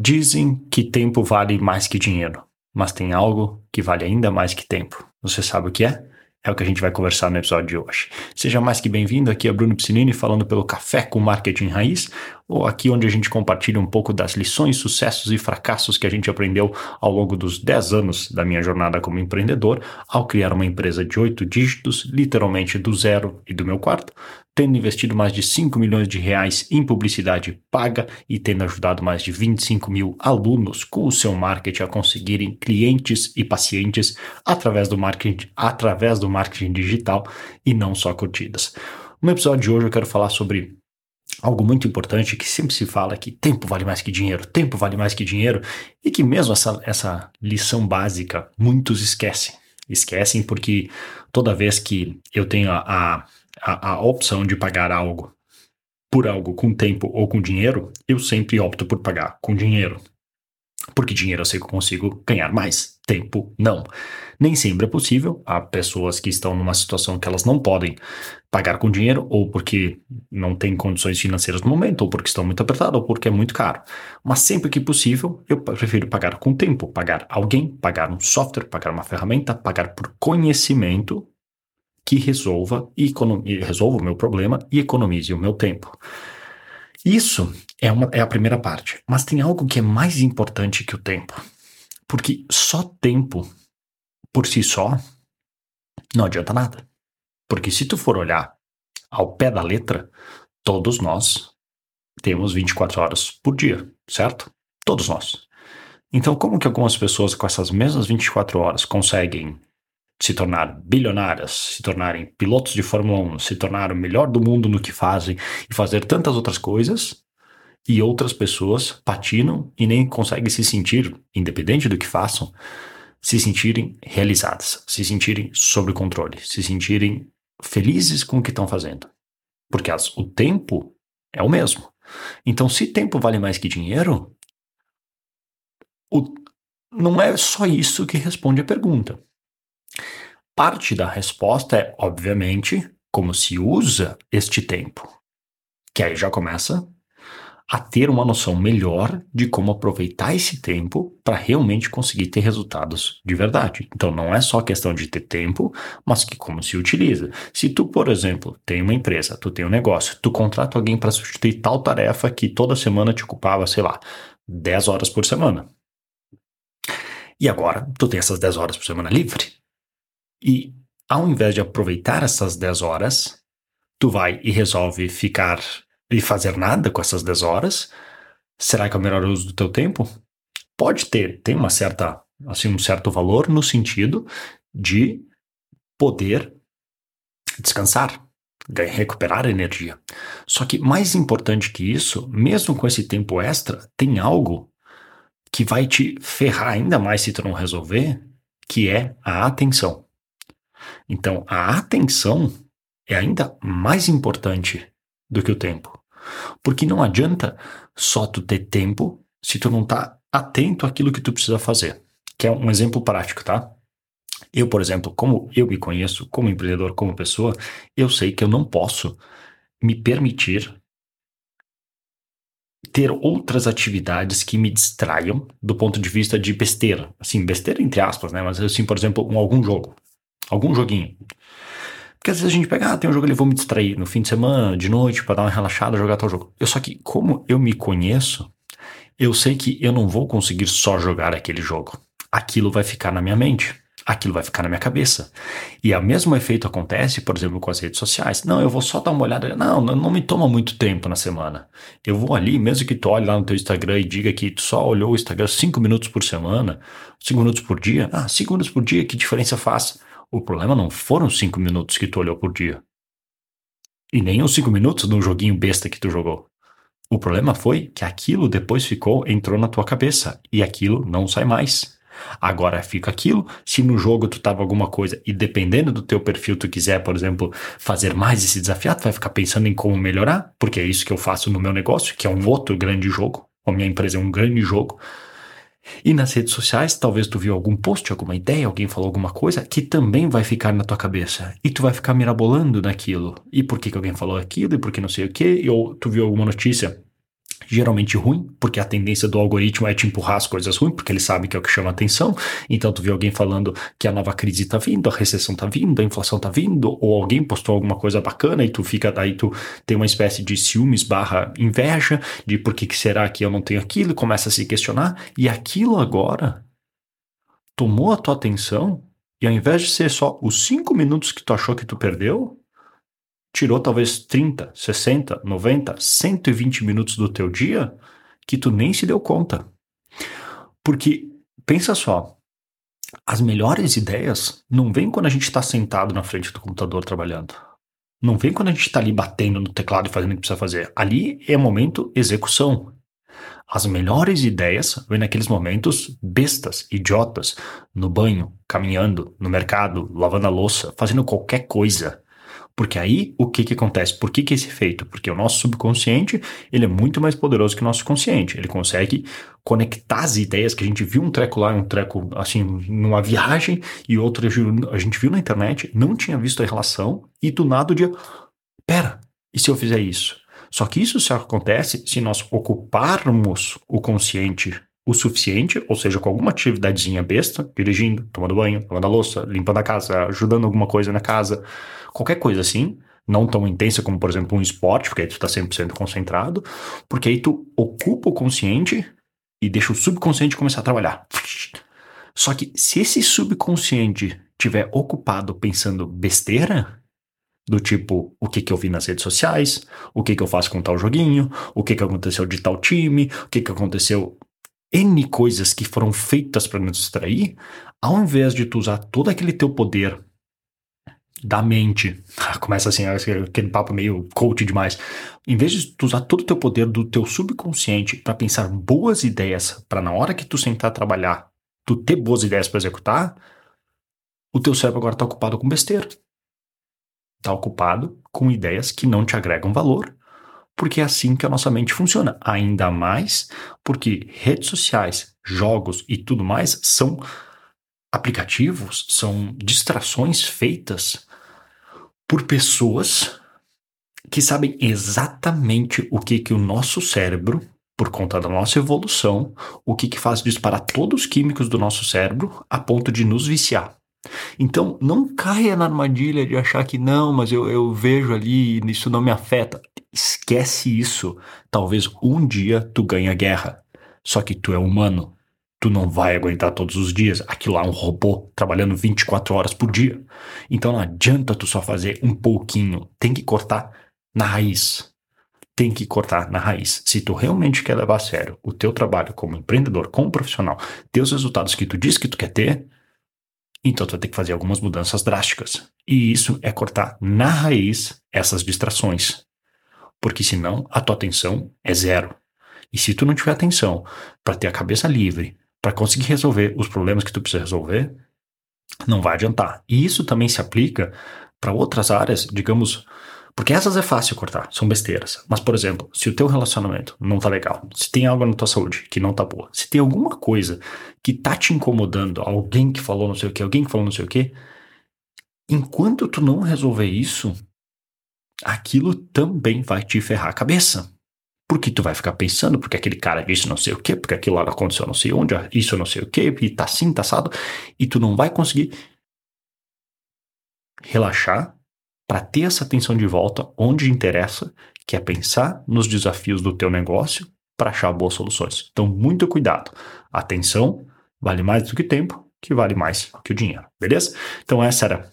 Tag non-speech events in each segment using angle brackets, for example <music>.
Dizem que tempo vale mais que dinheiro, mas tem algo que vale ainda mais que tempo. Você sabe o que é? É o que a gente vai conversar no episódio de hoje. Seja mais que bem-vindo, aqui é Bruno Piscinini falando pelo Café com Marketing Raiz, aqui onde a gente compartilha um pouco das lições, sucessos e fracassos que a gente aprendeu ao longo dos 10 anos da minha jornada como empreendedor, ao criar uma empresa de 8 dígitos, literalmente do zero e do meu quarto, tendo investido mais de 5 milhões de reais em publicidade paga e tendo ajudado mais de 25 mil alunos com o seu marketing a conseguirem clientes e pacientes através do marketing, através do marketing digital e não só curtidas. No episódio de hoje eu quero falar sobre algo muito importante que sempre se fala que tempo vale mais que dinheiro, tempo vale mais que dinheiro, e que mesmo essa, essa lição básica muitos esquecem. Esquecem porque toda vez que eu tenho a, a a, opção de pagar algo por algo com tempo ou com dinheiro, eu sempre opto por pagar com dinheiro. Porque dinheiro eu sei que eu consigo ganhar mais, tempo não. Nem sempre é possível. Há pessoas que estão numa situação que elas não podem pagar com dinheiro, ou porque não têm condições financeiras no momento, ou porque estão muito apertadas, ou porque é muito caro. Mas sempre que possível, eu prefiro pagar com tempo, pagar alguém, pagar um software, pagar uma ferramenta, pagar por conhecimento que resolva, e resolva o meu problema e economize o meu tempo. Isso é, uma, é a primeira parte. Mas tem algo que é mais importante que o tempo. Porque só tempo, por si só, não adianta nada. Porque se tu for olhar ao pé da letra, todos nós temos 24 horas por dia, certo? Todos nós. Então, como que algumas pessoas com essas mesmas 24 horas conseguem se tornar bilionárias, se tornarem pilotos de Fórmula 1, se tornar o melhor do mundo no que fazem e fazer tantas outras coisas, e outras pessoas patinam e nem conseguem se sentir, independente do que façam, se sentirem realizadas, se sentirem sob controle, se sentirem felizes com o que estão fazendo. Porque as, o tempo é o mesmo. Então, se tempo vale mais que dinheiro, o, não é só isso que responde a pergunta. Parte da resposta é, obviamente, como se usa este tempo. Que aí já começa a ter uma noção melhor de como aproveitar esse tempo para realmente conseguir ter resultados de verdade. Então não é só questão de ter tempo, mas que como se utiliza. Se tu, por exemplo, tem uma empresa, tu tem um negócio, tu contrata alguém para substituir tal tarefa que toda semana te ocupava, sei lá, 10 horas por semana. E agora tu tem essas 10 horas por semana livre. E ao invés de aproveitar essas 10 horas, tu vai e resolve ficar e fazer nada com essas 10 horas. Será que é o melhor uso do teu tempo? Pode ter, tem uma certa, assim, um certo valor no sentido de poder descansar, recuperar energia. Só que mais importante que isso, mesmo com esse tempo extra, tem algo que vai te ferrar ainda mais se tu não resolver, que é a atenção. Então, a atenção é ainda mais importante do que o tempo. Porque não adianta só tu ter tempo se tu não tá atento àquilo que tu precisa fazer. Que é um exemplo prático, tá? Eu, por exemplo, como eu me conheço como empreendedor, como pessoa, eu sei que eu não posso me permitir ter outras atividades que me distraiam do ponto de vista de besteira. Assim, besteira entre aspas, né? Mas assim, por exemplo, um, algum jogo. Algum joguinho. Porque às vezes a gente pega, ah, tem um jogo ali, vou me distrair no fim de semana, de noite, para dar uma relaxada, jogar tal jogo. Eu só que, como eu me conheço, eu sei que eu não vou conseguir só jogar aquele jogo. Aquilo vai ficar na minha mente. Aquilo vai ficar na minha cabeça. E o mesmo efeito acontece, por exemplo, com as redes sociais. Não, eu vou só dar uma olhada. Não, não me toma muito tempo na semana. Eu vou ali, mesmo que tu olhe lá no teu Instagram e diga que tu só olhou o Instagram cinco minutos por semana, cinco minutos por dia. Ah, cinco minutos por dia, que diferença faz? O problema não foram cinco minutos que tu olhou por dia. E nem os cinco minutos no joguinho besta que tu jogou. O problema foi que aquilo depois ficou, entrou na tua cabeça. E aquilo não sai mais. Agora fica aquilo. Se no jogo tu tava alguma coisa e dependendo do teu perfil tu quiser, por exemplo, fazer mais esse desafio, tu vai ficar pensando em como melhorar, porque é isso que eu faço no meu negócio, que é um outro grande jogo. A minha empresa é um grande jogo. E nas redes sociais, talvez tu viu algum post, alguma ideia, alguém falou alguma coisa que também vai ficar na tua cabeça. E tu vai ficar mirabolando naquilo. E por que, que alguém falou aquilo, e por que não sei o quê, ou tu viu alguma notícia geralmente ruim, porque a tendência do algoritmo é te empurrar as coisas ruins, porque ele sabe que é o que chama atenção. Então tu vê alguém falando que a nova crise tá vindo, a recessão tá vindo, a inflação tá vindo, ou alguém postou alguma coisa bacana e tu fica daí tu tem uma espécie de ciúmes barra inveja de por que, que será que eu não tenho aquilo, e começa a se questionar, e aquilo agora tomou a tua atenção, e ao invés de ser só os cinco minutos que tu achou que tu perdeu, tirou talvez 30, 60, 90, 120 minutos do teu dia que tu nem se deu conta. Porque, pensa só, as melhores ideias não vêm quando a gente está sentado na frente do computador trabalhando. Não vem quando a gente está ali batendo no teclado e fazendo o que precisa fazer. Ali é momento execução. As melhores ideias vêm naqueles momentos bestas, idiotas, no banho, caminhando, no mercado, lavando a louça, fazendo qualquer coisa. Porque aí, o que que acontece? Por que que esse efeito? Porque o nosso subconsciente, ele é muito mais poderoso que o nosso consciente. Ele consegue conectar as ideias que a gente viu um treco lá, um treco, assim, numa viagem, e outro a gente viu na internet, não tinha visto a relação, e do nada o dia, pera, e se eu fizer isso? Só que isso só acontece se nós ocuparmos o consciente o suficiente, ou seja, com alguma atividadezinha besta, dirigindo, tomando banho, lavando a louça, limpando a casa, ajudando alguma coisa na casa, qualquer coisa assim, não tão intensa como, por exemplo, um esporte, porque aí tu tá 100% concentrado, porque aí tu ocupa o consciente e deixa o subconsciente começar a trabalhar. Só que se esse subconsciente tiver ocupado pensando besteira, do tipo, o que que eu vi nas redes sociais, o que que eu faço com tal joguinho, o que que aconteceu de tal time, o que que aconteceu N coisas que foram feitas para nos distrair, ao invés de tu usar todo aquele teu poder da mente, <laughs> começa assim, aquele papo meio coach demais, em vez de tu usar todo o teu poder do teu subconsciente para pensar boas ideias, para na hora que tu sentar a trabalhar, tu ter boas ideias para executar, o teu cérebro agora está ocupado com besteira. Está ocupado com ideias que não te agregam valor porque é assim que a nossa mente funciona. Ainda mais porque redes sociais, jogos e tudo mais são aplicativos, são distrações feitas por pessoas que sabem exatamente o que que o nosso cérebro, por conta da nossa evolução, o que que faz disparar todos os químicos do nosso cérebro a ponto de nos viciar. Então, não caia na armadilha de achar que não, mas eu, eu vejo ali e isso não me afeta. Esquece isso. Talvez um dia tu ganhe a guerra. Só que tu é humano. Tu não vai aguentar todos os dias. Aquilo lá é um robô trabalhando 24 horas por dia. Então não adianta tu só fazer um pouquinho. Tem que cortar na raiz. Tem que cortar na raiz. Se tu realmente quer levar a sério o teu trabalho como empreendedor, como profissional, ter os resultados que tu diz que tu quer ter, então tu vai ter que fazer algumas mudanças drásticas. E isso é cortar na raiz essas distrações porque senão a tua atenção é zero. E se tu não tiver atenção para ter a cabeça livre, para conseguir resolver os problemas que tu precisa resolver, não vai adiantar. E isso também se aplica para outras áreas, digamos, porque essas é fácil cortar, são besteiras. Mas, por exemplo, se o teu relacionamento não tá legal, se tem algo na tua saúde que não tá boa, se tem alguma coisa que tá te incomodando, alguém que falou não sei o que, alguém que falou não sei o que, enquanto tu não resolver isso, aquilo também vai te ferrar a cabeça. Porque tu vai ficar pensando, porque aquele cara disse não sei o que, porque aquilo lá aconteceu não sei onde, isso não sei o que, e tá assim, tá assado, e tu não vai conseguir relaxar para ter essa atenção de volta onde interessa, que é pensar nos desafios do teu negócio para achar boas soluções. Então, muito cuidado. Atenção vale mais do que tempo, que vale mais que o dinheiro, beleza? Então, essa era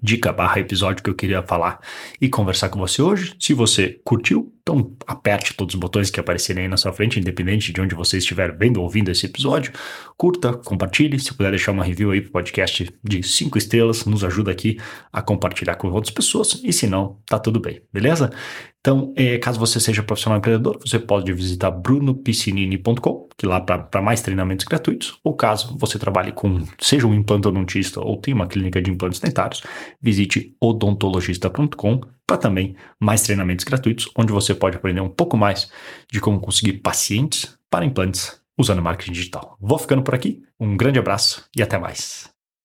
dica barra episódio que eu queria falar e conversar com você hoje. Se você curtiu, então aperte todos os botões que aparecerem aí na sua frente, independente de onde você estiver vendo ou ouvindo esse episódio. Curta, compartilhe. Se puder deixar uma review aí pro podcast de cinco estrelas, nos ajuda aqui a compartilhar com outras pessoas. E se não, tá tudo bem, beleza? Então, é, caso você seja profissional empreendedor, você pode visitar brunopiscinini.com, que lá para mais treinamentos gratuitos, ou caso você trabalhe com, seja um implantodontista ou tenha uma clínica de implantes dentários, visite odontologista.com para também mais treinamentos gratuitos, onde você pode aprender um pouco mais de como conseguir pacientes para implantes usando marketing digital. Vou ficando por aqui, um grande abraço e até mais.